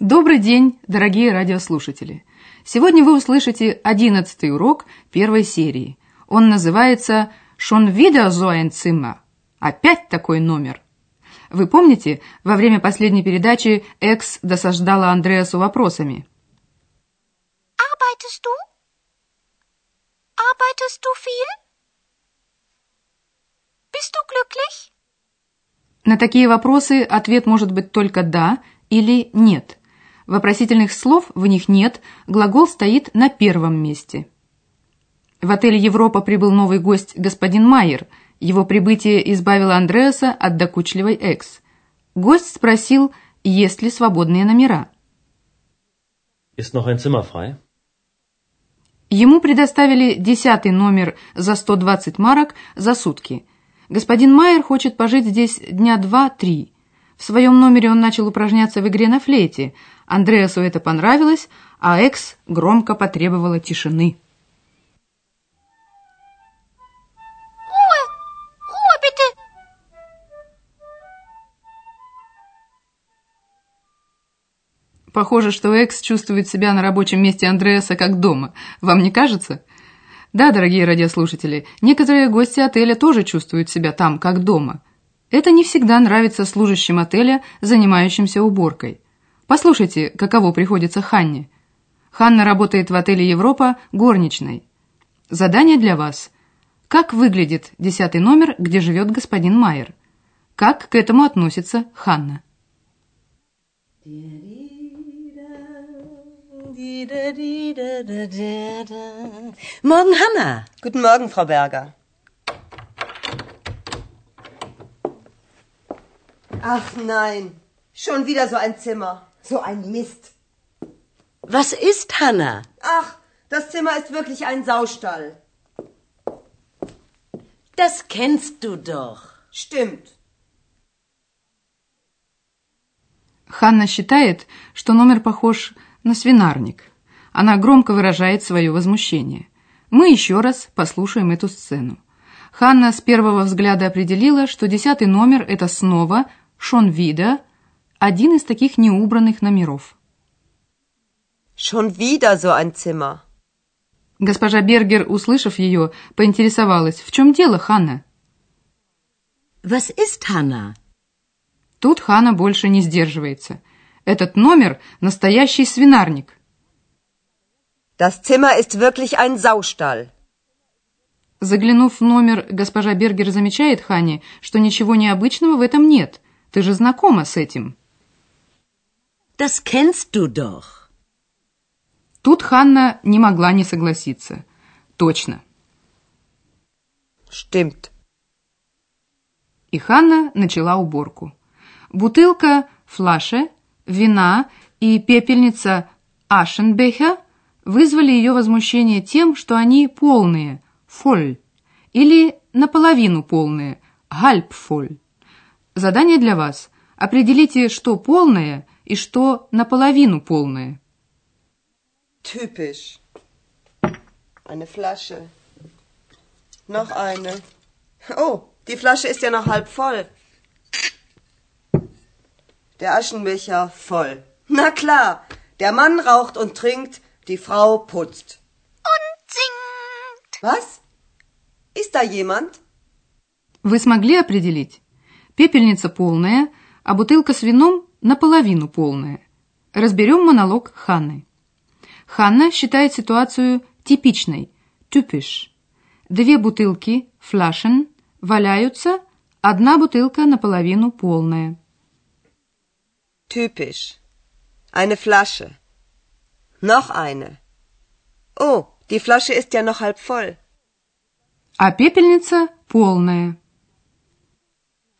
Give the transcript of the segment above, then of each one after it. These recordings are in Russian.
Добрый день, дорогие радиослушатели! Сегодня вы услышите одиннадцатый урок первой серии. Он называется «Schon wieder so ein Zimmer» – «Опять такой номер». Вы помните, во время последней передачи Экс досаждала Андреасу вопросами. Arbeitest du? Arbeitest du viel? Bist du glücklich? На такие вопросы ответ может быть только «да» или «нет». Вопросительных слов в них нет, глагол стоит на первом месте. В отель «Европа» прибыл новый гость господин Майер. Его прибытие избавило Андреаса от докучливой экс. Гость спросил, есть ли свободные номера. Ist noch ein Zimmer frei? Ему предоставили десятый номер за 120 марок за сутки. Господин Майер хочет пожить здесь дня два-три. В своем номере он начал упражняться в игре на флейте. Андреасу это понравилось, а Экс громко потребовала тишины. Похоже, что Экс чувствует себя на рабочем месте Андреаса как дома. Вам не кажется? Да, дорогие радиослушатели, некоторые гости отеля тоже чувствуют себя там как дома. Это не всегда нравится служащим отеля, занимающимся уборкой. Послушайте, каково приходится Ханне. Ханна работает в отеле «Европа» горничной. Задание для вас. Как выглядит десятый номер, где живет господин Майер? Как к этому относится Ханна? Morgen, Hanna. Guten Morgen, Frau Berger. Ach nein, schon wieder so ein Zimmer. So ein Mist. Was ist Hanna? Ach, das Zimmer ist wirklich ein Saustall. Das kennst du doch. Stimmt. Ханна считает, что номер похож на свинарник. Она громко выражает свое возмущение. Мы еще раз послушаем эту сцену. Ханна с первого взгляда определила, что десятый номер – это снова Шон Вида, один из таких неубранных номеров. Schon wieder so ein Zimmer. Госпожа Бергер, услышав ее, поинтересовалась, в чем дело, Ханна? Was ist Hanna? Тут Ханна больше не сдерживается. Этот номер – настоящий свинарник. Das Zimmer ist wirklich ein Saustall. Заглянув в номер, госпожа Бергер замечает Хане, что ничего необычного в этом нет. Ты же знакома с этим. Das kennst du doch. Тут Ханна не могла не согласиться. Точно. Stimmt. И Ханна начала уборку. Бутылка флаше, вина и пепельница Ашенбеха вызвали ее возмущение тем, что они полные, фоль, или наполовину полные, гальпфоль. Задание для вас. Определите, что полное и что наполовину полное. Typisch. Eine Flasche. Noch eine. Oh, die Flasche ist ja noch halb voll. Der Aschenbecher voll. Na klar, der Mann raucht und trinkt, die Frau putzt. Und singt. Was? Ist da jemand? Вы смогли определить? Пепельница полная, а бутылка с вином наполовину полная. Разберем монолог Ханны. Ханна считает ситуацию типичной, typisch. Две бутылки, флашен, валяются, одна бутылка наполовину полная. Typisch. Eine Flasche. Noch eine. Oh, die Flasche ist ja noch halb voll. А пепельница полная.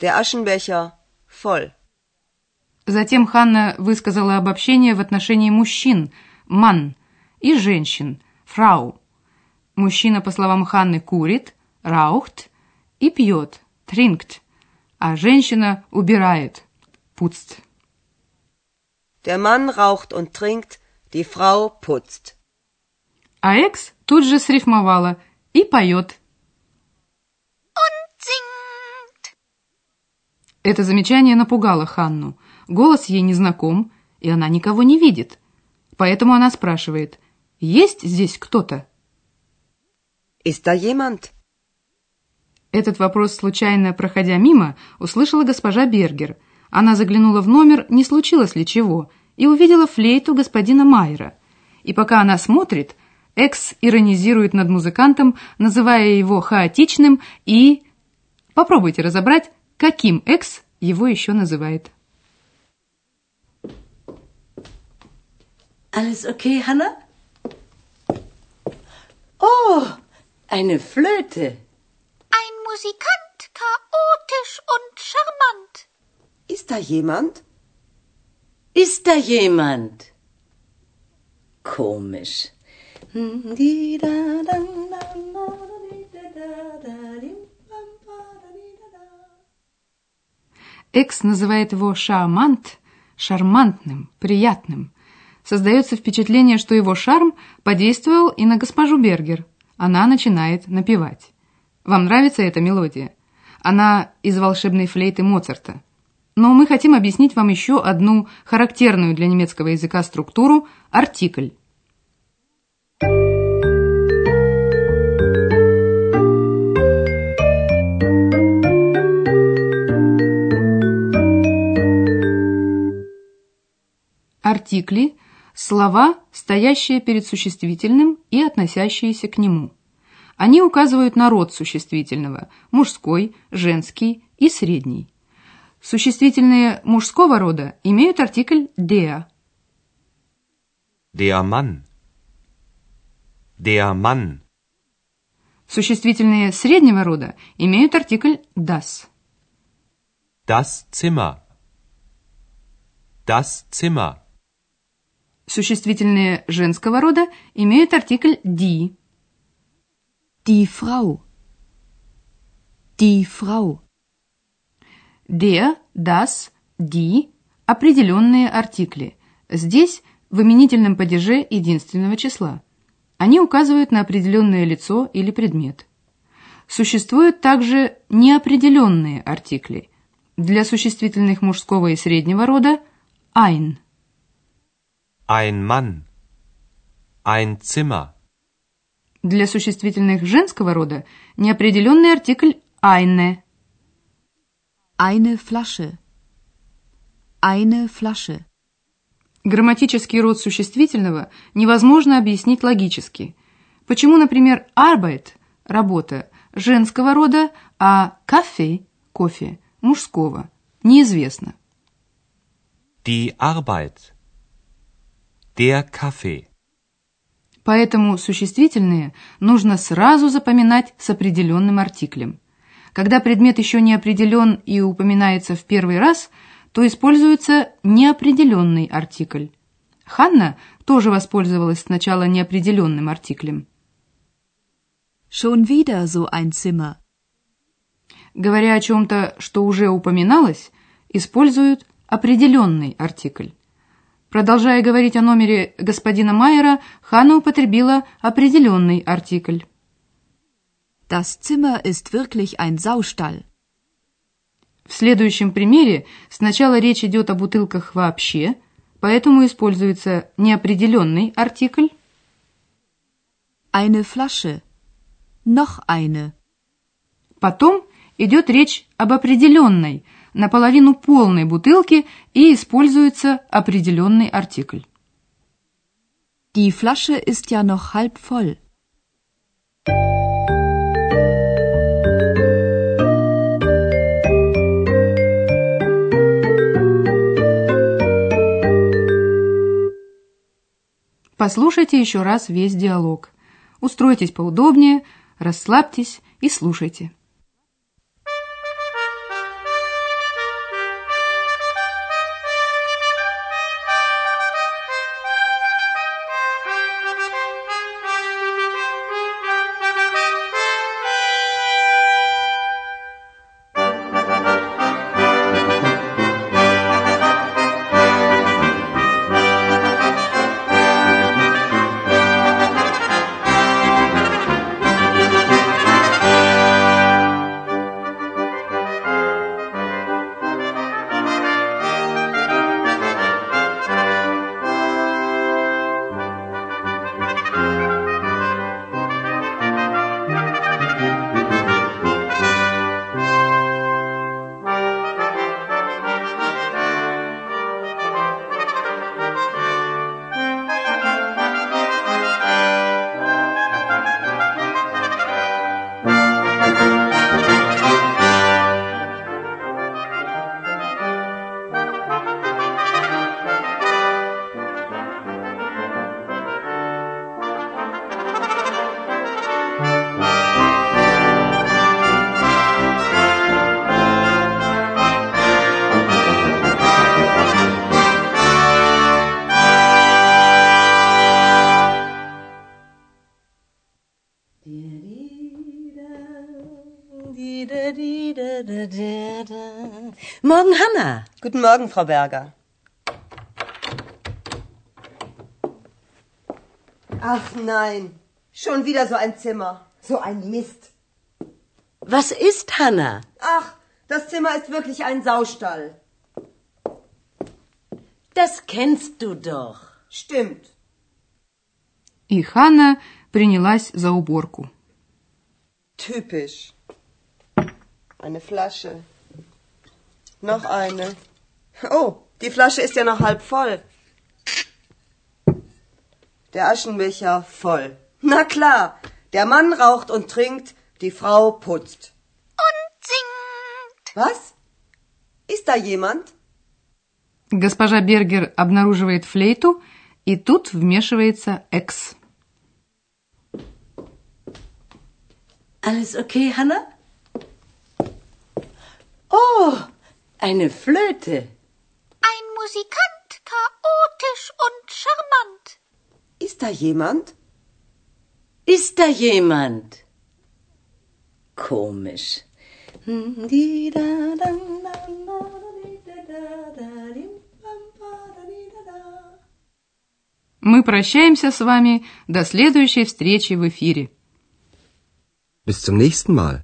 Der Aschenbecher voll. Затем Ханна высказала обобщение в отношении мужчин. «ман» и женщин «фрау». Мужчина, по словам Ханны, курит «раухт» и пьет «тринкт», а женщина убирает «пуцт». Der Mann raucht und trinkt, die Frau putzt. А Экс тут же срифмовала и поет. Und singt. Это замечание напугало Ханну. Голос ей незнаком, и она никого не видит. Поэтому она спрашивает, есть здесь кто-то? Ist da jemand? Этот вопрос, случайно проходя мимо, услышала госпожа Бергер. Она заглянула в номер, не случилось ли чего, и увидела флейту господина Майера. И пока она смотрит, Экс иронизирует над музыкантом, называя его хаотичным и... Попробуйте разобрать, каким Экс его еще называет. Alles okay, Hannah? Oh, eine Flöte. Ein Musikant, chaotisch und charmant. Ist da jemand? Ist da jemand? Komisch. Экс называет его шамант, шармантным, приятным. Создается впечатление, что его шарм подействовал и на госпожу Бергер. Она начинает напевать. Вам нравится эта мелодия? Она из волшебной флейты Моцарта. Но мы хотим объяснить вам еще одну характерную для немецкого языка структуру – артикль. Артикли – слова, стоящие перед существительным и относящиеся к нему. Они указывают на род существительного – мужской, женский и средний. Существительные мужского рода имеют артикль «der». Der Mann. Der Mann. Существительные среднего рода имеют артикль «das». Das Zimmer. Das Zimmer. Существительные женского рода имеют артикль «die». Die Frau. Die Frau. Der, das, die – определенные артикли. Здесь в именительном падеже единственного числа. Они указывают на определенное лицо или предмет. Существуют также неопределенные артикли. Для существительных мужского и среднего рода – ein. Ein Mann. Ein Zimmer. Для существительных женского рода неопределенный артикль eine. Eine Flasche. Eine Flasche. Грамматический род существительного невозможно объяснить логически. Почему, например, Arbeit – работа женского рода, а Kaffee – кофе мужского, неизвестно. Die Arbeit. Der Kaffee. Поэтому существительные нужно сразу запоминать с определенным артиклем. Когда предмет еще не определен и упоминается в первый раз, то используется неопределенный артикль. Ханна тоже воспользовалась сначала неопределенным артиклем. Schon wieder so ein Zimmer. Говоря о чем-то, что уже упоминалось, используют определенный артикль. Продолжая говорить о номере господина Майера, Ханна употребила определенный артикль. Das Zimmer ist wirklich ein Saustall. В следующем примере сначала речь идет о бутылках вообще, поэтому используется неопределенный артикль. Eine Flasche. Noch eine. Потом идет речь об определенной, наполовину полной бутылке и используется определенный артикль. Die Flasche ist ja noch halb voll. Послушайте еще раз весь диалог. Устройтесь поудобнее, расслабьтесь и слушайте. Morgen, Hanna. Guten Morgen, Frau Berger. Ach nein, schon wieder so ein Zimmer. So ein Mist. Was ist, Hanna? Ach, das Zimmer ist wirklich ein Saustall. Das kennst du doch. Stimmt. И Ханна принялась за уборку. Typisch. Eine Flasche. Noch eine. Oh, die Flasche ist ja noch halb voll. Der Aschenbecher voll. Na klar, der Mann raucht und trinkt, die Frau putzt. Und singt. Was? Ist da jemand? Госпожа Бергер обнаруживает флейту, и тут вмешивается Экс. Alles okay, Hanna? Oh, eine Flöte. Ein Musikant, chaotisch und charmant. Ist da jemand? Ist da jemand? Komisch. Мы прощаемся с вами до следующей встречи в эфире. Bis zum nächsten Mal.